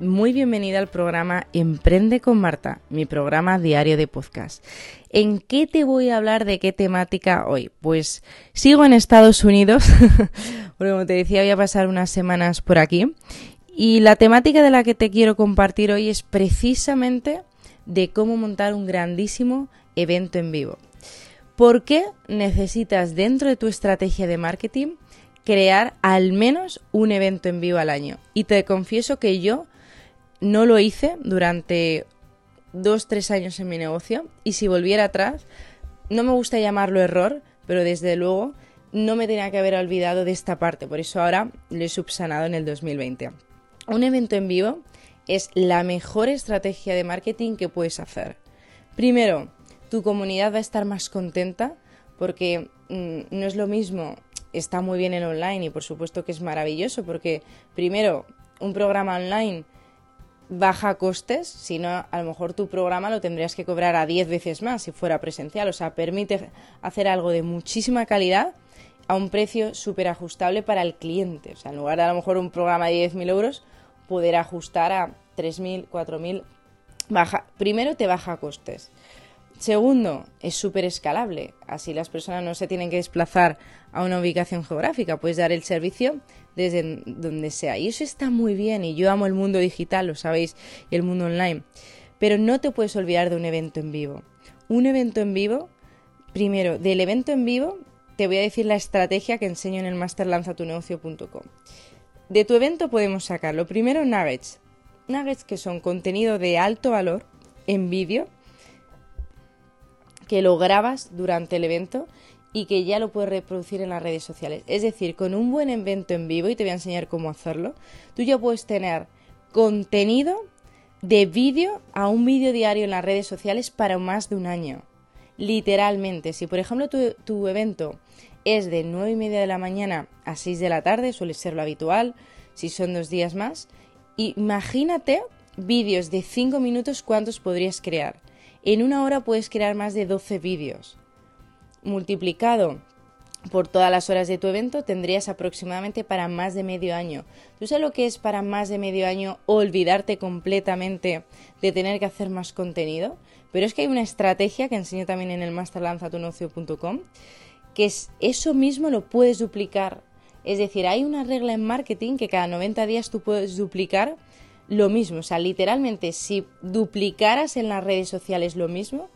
Muy bienvenida al programa Emprende con Marta, mi programa diario de podcast. ¿En qué te voy a hablar de qué temática hoy? Pues sigo en Estados Unidos, porque como te decía voy a pasar unas semanas por aquí. Y la temática de la que te quiero compartir hoy es precisamente de cómo montar un grandísimo evento en vivo. ¿Por qué necesitas dentro de tu estrategia de marketing crear al menos un evento en vivo al año? Y te confieso que yo no lo hice durante dos, tres años en mi negocio y si volviera atrás, no me gusta llamarlo error, pero desde luego no me tenía que haber olvidado de esta parte, por eso ahora lo he subsanado en el 2020. Un evento en vivo es la mejor estrategia de marketing que puedes hacer. Primero, tu comunidad va a estar más contenta porque mm, no es lo mismo, está muy bien en online y por supuesto que es maravilloso porque primero, un programa online baja costes, si no, a lo mejor tu programa lo tendrías que cobrar a 10 veces más si fuera presencial. O sea, permite hacer algo de muchísima calidad a un precio súper ajustable para el cliente. O sea, en lugar de a lo mejor un programa de 10.000 euros, poder ajustar a 3.000, 4.000. Baja, primero te baja costes. Segundo, es súper escalable. Así las personas no se tienen que desplazar a una ubicación geográfica. Puedes dar el servicio desde donde sea. Y eso está muy bien. Y yo amo el mundo digital, lo sabéis, y el mundo online. Pero no te puedes olvidar de un evento en vivo. Un evento en vivo, primero, del evento en vivo, te voy a decir la estrategia que enseño en el masterlanzatunegocio.com. De tu evento podemos sacar lo primero nuggets. Nuggets que son contenido de alto valor en vídeo que lo grabas durante el evento y que ya lo puedes reproducir en las redes sociales. Es decir, con un buen evento en vivo, y te voy a enseñar cómo hacerlo, tú ya puedes tener contenido de vídeo a un vídeo diario en las redes sociales para más de un año. Literalmente, si por ejemplo tu, tu evento es de 9 y media de la mañana a 6 de la tarde, suele ser lo habitual, si son dos días más, imagínate vídeos de 5 minutos cuántos podrías crear. En una hora puedes crear más de 12 vídeos. Multiplicado por todas las horas de tu evento tendrías aproximadamente para más de medio año. ¿Tú sabes lo que es para más de medio año olvidarte completamente de tener que hacer más contenido? Pero es que hay una estrategia que enseño también en el masterlanzatunocio.com que es eso mismo lo puedes duplicar. Es decir, hay una regla en marketing que cada 90 días tú puedes duplicar lo mismo. O sea, literalmente, si duplicaras en las redes sociales lo mismo,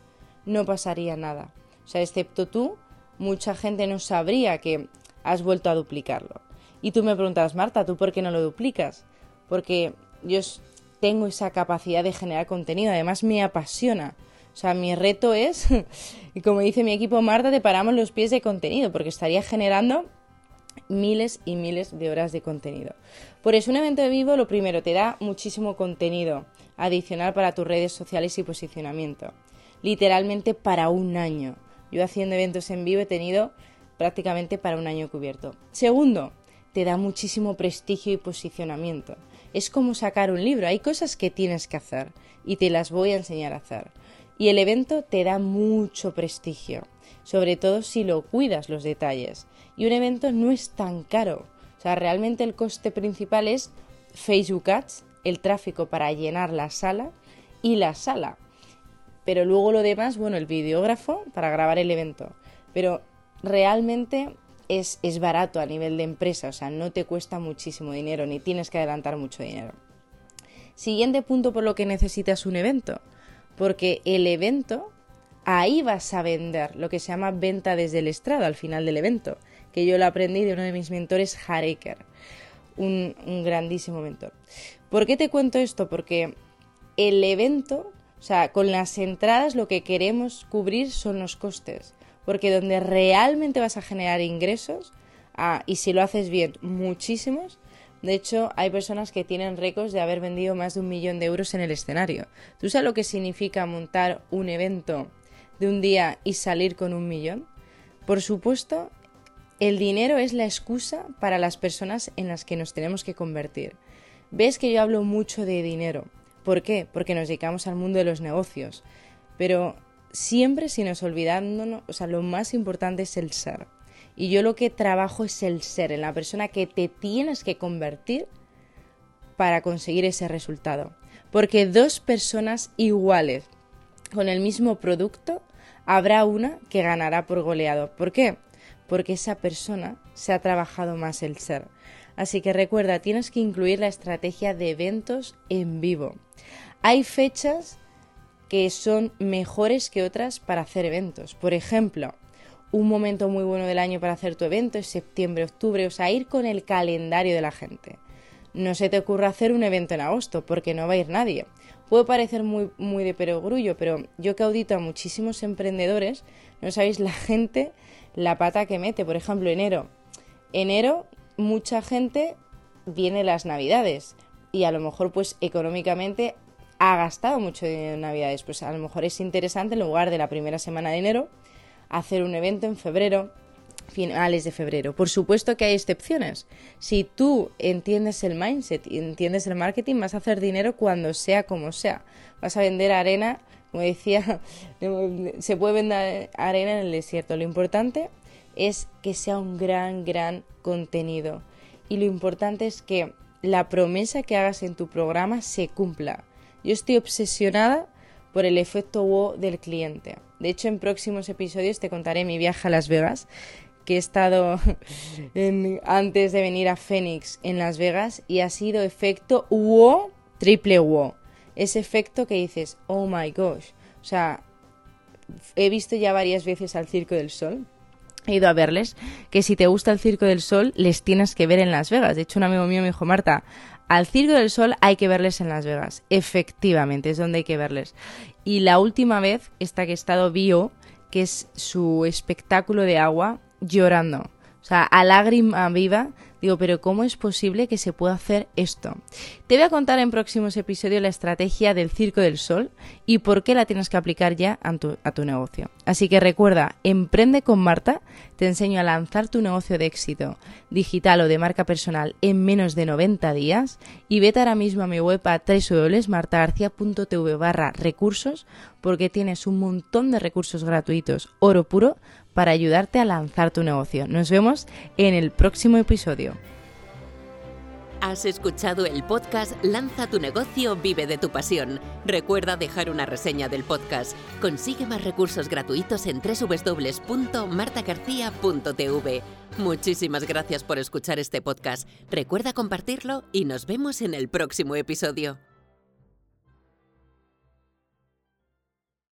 no pasaría nada. O sea, excepto tú, mucha gente no sabría que has vuelto a duplicarlo. Y tú me preguntas, Marta, ¿tú por qué no lo duplicas? Porque yo tengo esa capacidad de generar contenido, además me apasiona. O sea, mi reto es, y como dice mi equipo, Marta, te paramos los pies de contenido, porque estaría generando miles y miles de horas de contenido. Por eso un evento vivo lo primero te da muchísimo contenido adicional para tus redes sociales y posicionamiento. Literalmente para un año. Yo haciendo eventos en vivo he tenido prácticamente para un año cubierto. Segundo, te da muchísimo prestigio y posicionamiento. Es como sacar un libro, hay cosas que tienes que hacer y te las voy a enseñar a hacer. Y el evento te da mucho prestigio, sobre todo si lo cuidas los detalles. Y un evento no es tan caro. O sea, realmente el coste principal es Facebook Ads, el tráfico para llenar la sala y la sala. Pero luego lo demás, bueno, el videógrafo para grabar el evento. Pero realmente es, es barato a nivel de empresa, o sea, no te cuesta muchísimo dinero, ni tienes que adelantar mucho dinero. Siguiente punto por lo que necesitas un evento, porque el evento, ahí vas a vender, lo que se llama venta desde el estrado al final del evento que yo lo aprendí de uno de mis mentores, Hareker, un, grandísimo mentor. ¿Por qué te cuento esto? Porque el evento, o sea, con las entradas lo que queremos cubrir son los costes, porque donde realmente vas a generar ingresos, ah, y si lo haces bien, muchísimos, De hecho, hay personas que tienen récords de haber vendido más de un millón de euros en el escenario. ¿Tú sabes lo que significa montar un evento de un día y salir con un millón? Por supuesto, el dinero es la excusa para las personas en las que nos tenemos que convertir. Ves que yo hablo mucho de dinero. ¿Por qué? Porque nos dedicamos al mundo de los negocios. Pero siempre sin nos olvidándonos, o sea, lo más importante es el ser. Y yo lo que trabajo es el ser, en la persona que te tienes que convertir para conseguir ese resultado. Porque dos personas iguales con el mismo producto, habrá una que ganará por goleado. ¿Por qué? Porque esa persona se ha trabajado más el ser. Así que recuerda, tienes que incluir la estrategia de eventos en vivo. Hay fechas que son mejores que otras para hacer eventos. Por ejemplo, un momento muy bueno del año para hacer tu evento es septiembre, octubre, o sea, ir con el calendario de la gente. No se te ocurra hacer un evento en agosto, porque no va a ir nadie. Puede parecer muy, muy de perogrullo, pero yo que audito a muchísimos emprendedores, no sabéis la gente, la pata que mete. Por ejemplo, enero. Enero, mucha gente viene las navidades y a lo mejor pues económicamente ha gastado mucho dinero en navidades. Pues a lo mejor es interesante en lugar de la primera semana de enero hacer un evento en febrero, finales de febrero. Por supuesto que hay excepciones. Si tú entiendes el mindset y entiendes el marketing, vas a hacer dinero cuando sea como sea. Vas a vender arena, como decía, se puede vender arena en el desierto. Lo importante es que sea un gran, gran contenido. Y lo importante es que la promesa que hagas en tu programa se cumpla. Yo estoy obsesionada por el efecto wow del cliente. De hecho, en próximos episodios te contaré mi viaje a Las Vegas, que he estado antes de venir a Phoenix en Las Vegas y ha sido efecto wow, triple wow. Ese efecto que dices, oh my gosh. O sea, he visto ya varias veces al Circo del Sol. He ido a verles, que si te gusta el Circo del Sol, les tienes que ver en Las Vegas. De hecho, un amigo mío me dijo, Marta, al Circo del Sol hay que verles en Las Vegas. Efectivamente, es donde hay que verles. Y la última vez, esta que he estado, vio que es su espectáculo de agua llorando. O sea, a lágrima viva Digo, pero ¿cómo es posible que se pueda hacer esto? Te voy a contar en próximos episodios la estrategia del Circo del Sol y por qué la tienes que aplicar ya a tu, a tu negocio. Así que recuerda, emprende con Marta, te enseño a lanzar tu negocio de éxito digital o de marca personal en menos de 90 días y vete ahora mismo a mi web a www.martagarcia.tv barra recursos porque tienes un montón de recursos gratuitos, oro puro, para ayudarte a lanzar tu negocio. Nos vemos en el próximo episodio. Has escuchado el podcast Lanza tu negocio, vive de tu pasión. Recuerda dejar una reseña del podcast. Consigue más recursos gratuitos en www.martagarcía.tv. Muchísimas gracias por escuchar este podcast. Recuerda compartirlo y nos vemos en el próximo episodio.